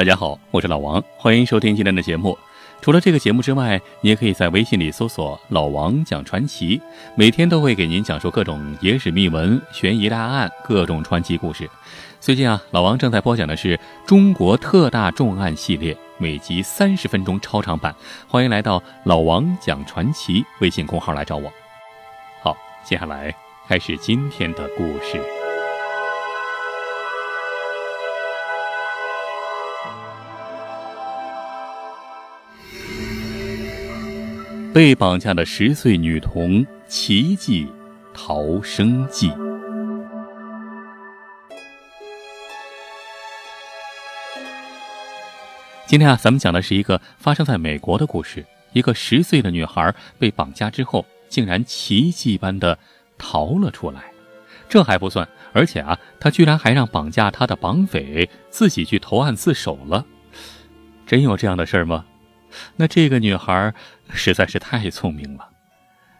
大家好，我是老王，欢迎收听今天的节目。除了这个节目之外，你也可以在微信里搜索“老王讲传奇”，每天都会给您讲述各种野史秘闻、悬疑大案、各种传奇故事。最近啊，老王正在播讲的是中国特大重案系列，每集三十分钟超长版。欢迎来到“老王讲传奇”微信公号来找我。好，接下来开始今天的故事。被绑架的十岁女童奇迹逃生记。今天啊，咱们讲的是一个发生在美国的故事。一个十岁的女孩被绑架之后，竟然奇迹般的逃了出来。这还不算，而且啊，她居然还让绑架她的绑匪自己去投案自首了。真有这样的事儿吗？那这个女孩实在是太聪明了。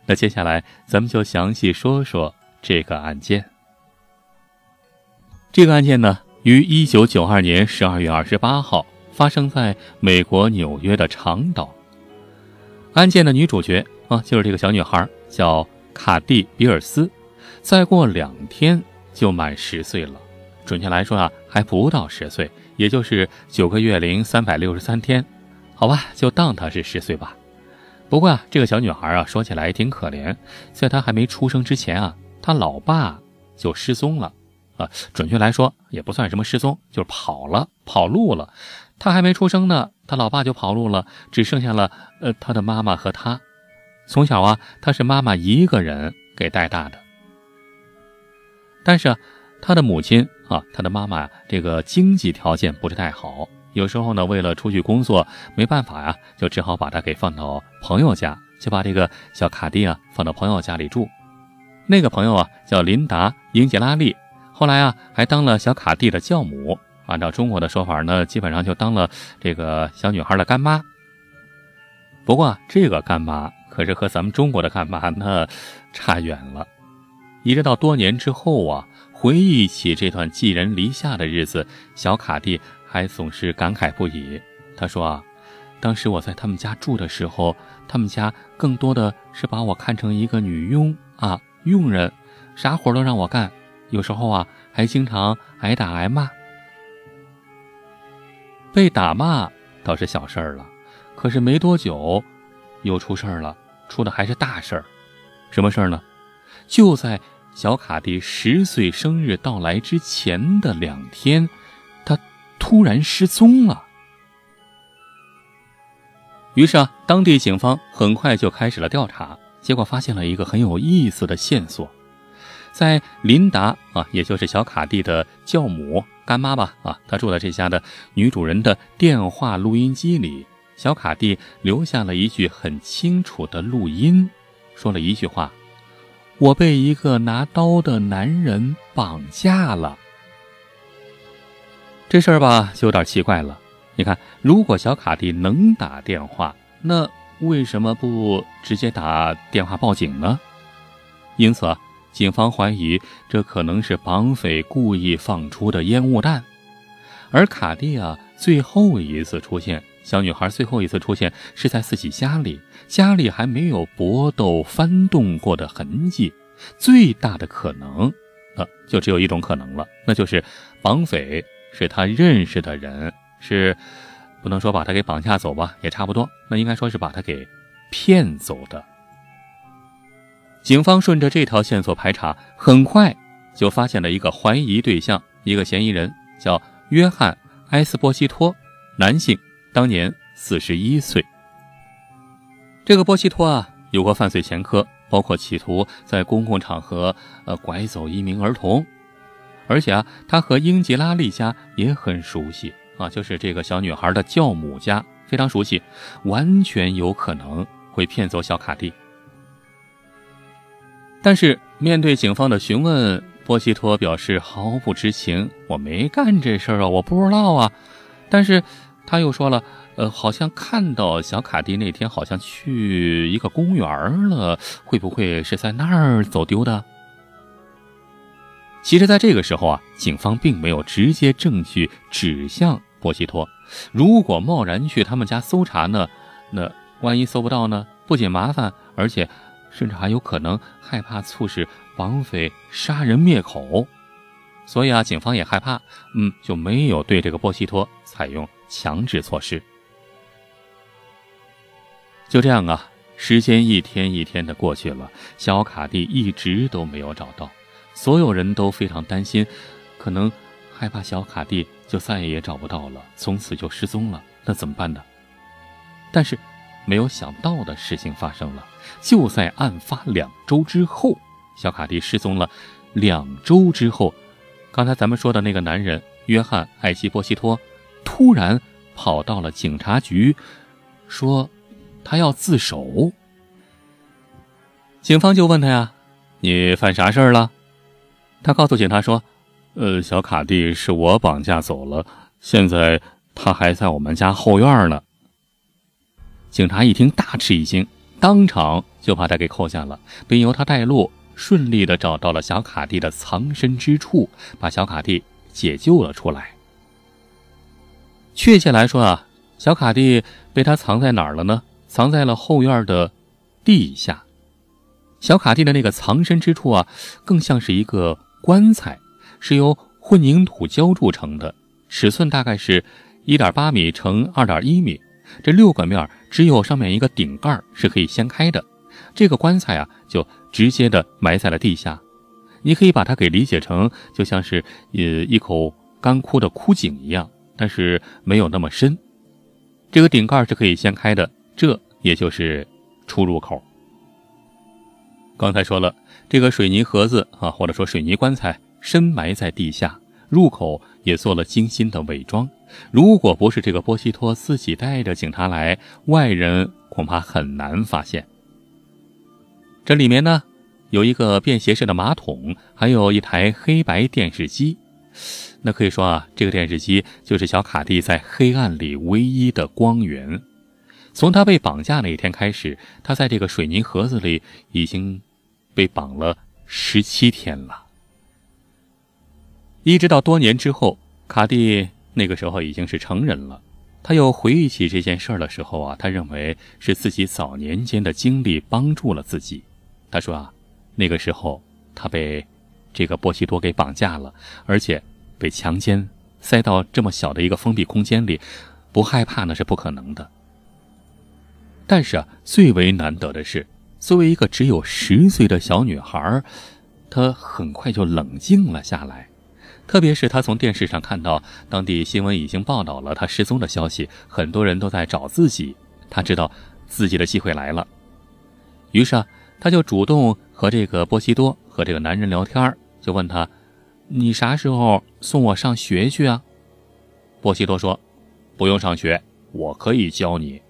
那接下来咱们就详细说说这个案件。这个案件呢，于一九九二年十二月二十八号发生在美国纽约的长岛。案件的女主角啊，就是这个小女孩，叫卡蒂·比尔斯。再过两天就满十岁了，准确来说啊，还不到十岁，也就是九个月零三百六十三天。好吧，就当她是十岁吧。不过啊，这个小女孩啊，说起来也挺可怜。在她还没出生之前啊，她老爸就失踪了啊。准确来说，也不算什么失踪，就是跑了，跑路了。她还没出生呢，她老爸就跑路了，只剩下了呃她的妈妈和她。从小啊，她是妈妈一个人给带大的。但是啊，她的母亲啊，她的妈妈这个经济条件不是太好。有时候呢，为了出去工作，没办法呀，就只好把它给放到朋友家，就把这个小卡蒂啊放到朋友家里住。那个朋友啊叫琳达·英杰拉利，后来啊还当了小卡蒂的教母。按照中国的说法呢，基本上就当了这个小女孩的干妈。不过这个干妈可是和咱们中国的干妈那差远了。一直到多年之后啊，回忆起这段寄人篱下的日子，小卡蒂。还总是感慨不已。他说：“啊，当时我在他们家住的时候，他们家更多的是把我看成一个女佣啊，佣人，啥活都让我干。有时候啊，还经常挨打挨骂。被打骂倒是小事儿了，可是没多久，又出事儿了，出的还是大事儿。什么事儿呢？就在小卡蒂十岁生日到来之前的两天。”突然失踪了。于是啊，当地警方很快就开始了调查，结果发现了一个很有意思的线索，在琳达啊，也就是小卡蒂的教母干妈吧啊，她住的这家的女主人的电话录音机里，小卡蒂留下了一句很清楚的录音，说了一句话：“我被一个拿刀的男人绑架了。”这事儿吧，就有点奇怪了。你看，如果小卡蒂能打电话，那为什么不直接打电话报警呢？因此，警方怀疑这可能是绑匪故意放出的烟雾弹。而卡蒂啊，最后一次出现，小女孩最后一次出现是在自己家里，家里还没有搏斗翻动过的痕迹。最大的可能，呃，就只有一种可能了，那就是绑匪。是他认识的人，是不能说把他给绑架走吧，也差不多。那应该说是把他给骗走的。警方顺着这条线索排查，很快就发现了一个怀疑对象，一个嫌疑人叫约翰·埃斯波西托，男性，当年四十一岁。这个波西托啊，有过犯罪前科，包括企图在公共场合呃拐走一名儿童。而且啊，他和英吉拉利家也很熟悉啊，就是这个小女孩的教母家非常熟悉，完全有可能会骗走小卡蒂。但是面对警方的询问，波西托表示毫不知情，我没干这事儿啊，我不知道啊。但是他又说了，呃，好像看到小卡蒂那天好像去一个公园了，会不会是在那儿走丢的？其实，在这个时候啊，警方并没有直接证据指向波西托。如果贸然去他们家搜查呢，那万一搜不到呢？不仅麻烦，而且甚至还有可能害怕促使绑匪杀人灭口。所以啊，警方也害怕，嗯，就没有对这个波西托采用强制措施。就这样啊，时间一天一天的过去了，小卡蒂一直都没有找到，所有人都非常担心，可能害怕小卡蒂就再也找不到了，从此就失踪了，那怎么办呢？但是，没有想到的事情发生了，就在案发两周之后，小卡蒂失踪了。两周之后，刚才咱们说的那个男人约翰·艾希波西托，突然跑到了警察局，说。他要自首，警方就问他呀：“你犯啥事儿了？”他告诉警察说：“呃，小卡蒂是我绑架走了，现在他还在我们家后院呢。”警察一听大吃一惊，当场就把他给扣下了，并由他带路，顺利的找到了小卡蒂的藏身之处，把小卡蒂解救了出来。确切来说啊，小卡蒂被他藏在哪儿了呢？藏在了后院的地下，小卡蒂的那个藏身之处啊，更像是一个棺材，是由混凝土浇筑成的，尺寸大概是一点八米乘二点一米。这六个面只有上面一个顶盖是可以掀开的，这个棺材啊，就直接的埋在了地下。你可以把它给理解成，就像是呃一口干枯的枯井一样，但是没有那么深。这个顶盖是可以掀开的。这也就是出入口。刚才说了，这个水泥盒子啊，或者说水泥棺材，深埋在地下，入口也做了精心的伪装。如果不是这个波西托自己带着警察来，外人恐怕很难发现。这里面呢，有一个便携式的马桶，还有一台黑白电视机。那可以说啊，这个电视机就是小卡蒂在黑暗里唯一的光源。从他被绑架那一天开始，他在这个水泥盒子里已经被绑了十七天了。一直到多年之后，卡蒂那个时候已经是成人了。他又回忆起这件事儿的时候啊，他认为是自己早年间的经历帮助了自己。他说啊，那个时候他被这个波西多给绑架了，而且被强奸，塞到这么小的一个封闭空间里，不害怕那是不可能的。但是啊，最为难得的是，作为一个只有十岁的小女孩，她很快就冷静了下来。特别是她从电视上看到当地新闻已经报道了她失踪的消息，很多人都在找自己，她知道自己的机会来了。于是啊，她就主动和这个波西多和这个男人聊天，就问他：“你啥时候送我上学去啊？”波西多说：“不用上学，我可以教你。”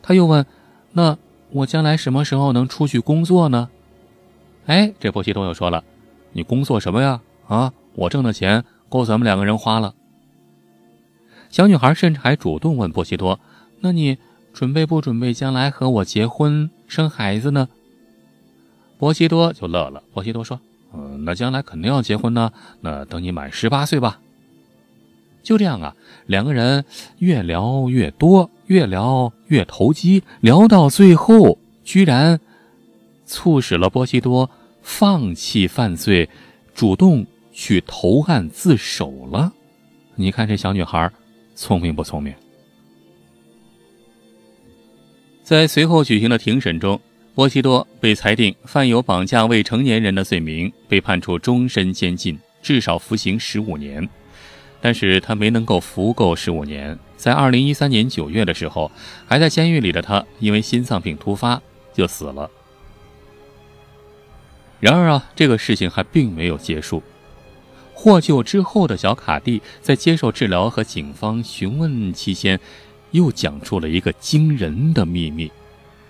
他又问：“那我将来什么时候能出去工作呢？”哎，这波西多又说了：“你工作什么呀？啊，我挣的钱够咱们两个人花了。”小女孩甚至还主动问波西多：“那你准备不准备将来和我结婚生孩子呢？”波西多就乐了。波西多说：“嗯，那将来肯定要结婚呢。那等你满十八岁吧。”就这样啊，两个人越聊越多。越聊越投机，聊到最后，居然促使了波西多放弃犯罪，主动去投案自首了。你看这小女孩聪明不聪明？在随后举行的庭审中，波西多被裁定犯有绑架未成年人的罪名，被判处终身监禁，至少服刑十五年。但是他没能够服够十五年，在二零一三年九月的时候，还在监狱里的他因为心脏病突发就死了。然而啊，这个事情还并没有结束。获救之后的小卡蒂在接受治疗和警方询问期间，又讲出了一个惊人的秘密，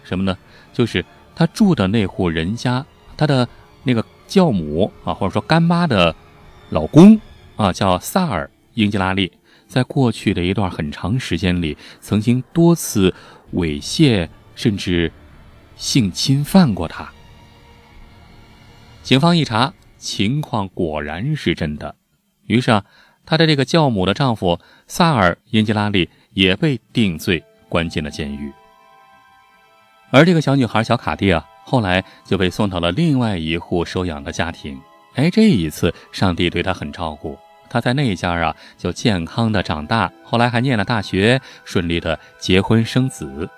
什么呢？就是他住的那户人家，他的那个教母啊，或者说干妈的老公啊，叫萨尔。英吉拉利在过去的一段很长时间里，曾经多次猥亵甚至性侵犯过他。警方一查，情况果然是真的。于是啊，他的这个教母的丈夫萨尔·英吉拉利也被定罪，关进了监狱。而这个小女孩小卡蒂啊，后来就被送到了另外一户收养的家庭。哎，这一次上帝对她很照顾，他在那一家啊就健康的长大，后来还念了大学，顺利的结婚生子。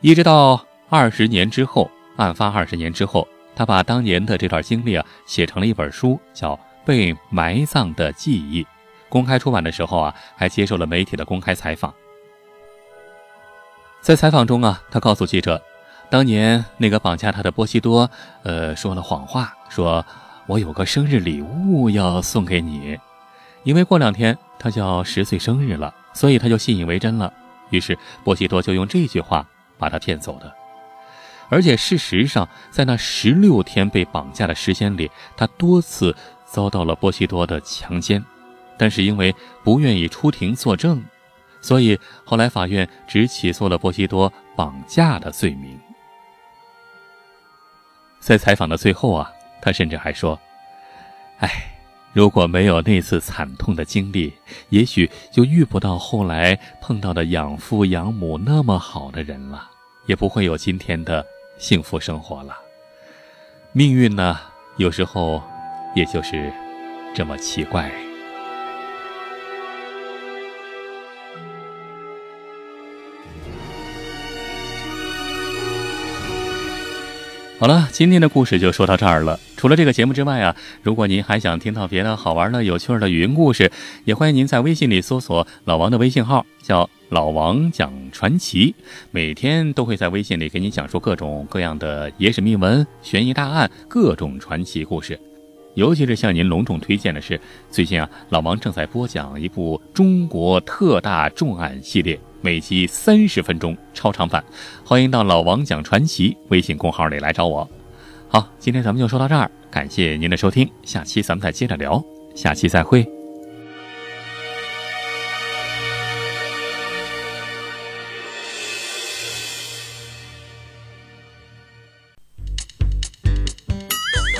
一直到二十年之后，案发二十年之后，他把当年的这段经历啊写成了一本书，叫《被埋葬的记忆》。公开出版的时候啊，还接受了媒体的公开采访。在采访中啊，他告诉记者，当年那个绑架他的波西多，呃，说了谎话，说我有个生日礼物要送给你，因为过两天他就要十岁生日了，所以他就信以为真了。于是波西多就用这句话把他骗走的。而且事实上，在那十六天被绑架的时间里，他多次遭到了波西多的强奸，但是因为不愿意出庭作证。所以后来法院只起诉了波西多绑架的罪名。在采访的最后啊，他甚至还说：“哎，如果没有那次惨痛的经历，也许就遇不到后来碰到的养父养母那么好的人了，也不会有今天的幸福生活了。命运呢，有时候也就是这么奇怪。”好了，今天的故事就说到这儿了。除了这个节目之外啊，如果您还想听到别的好玩的、有趣的语音故事，也欢迎您在微信里搜索老王的微信号，叫老王讲传奇，每天都会在微信里给你讲述各种各样的野史秘闻、悬疑大案、各种传奇故事。尤其是向您隆重推荐的是，最近啊，老王正在播讲一部中国特大重案系列。每集三十分钟超长版，欢迎到老王讲传奇微信公号里来找我。好，今天咱们就说到这儿，感谢您的收听，下期咱们再接着聊，下期再会。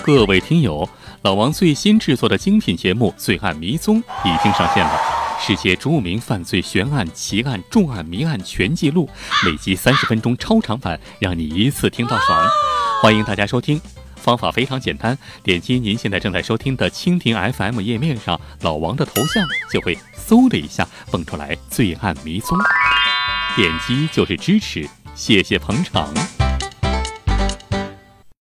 各位听友，老王最新制作的精品节目《罪案迷踪》已经上线了。世界著名犯罪悬案、奇案、重案、谜案全记录，每集三十分钟超长版，让你一次听到爽。欢迎大家收听，方法非常简单，点击您现在正在收听的蜻蜓 FM 页面上老王的头像，就会嗖的一下蹦出来《罪案迷踪》，点击就是支持，谢谢捧场。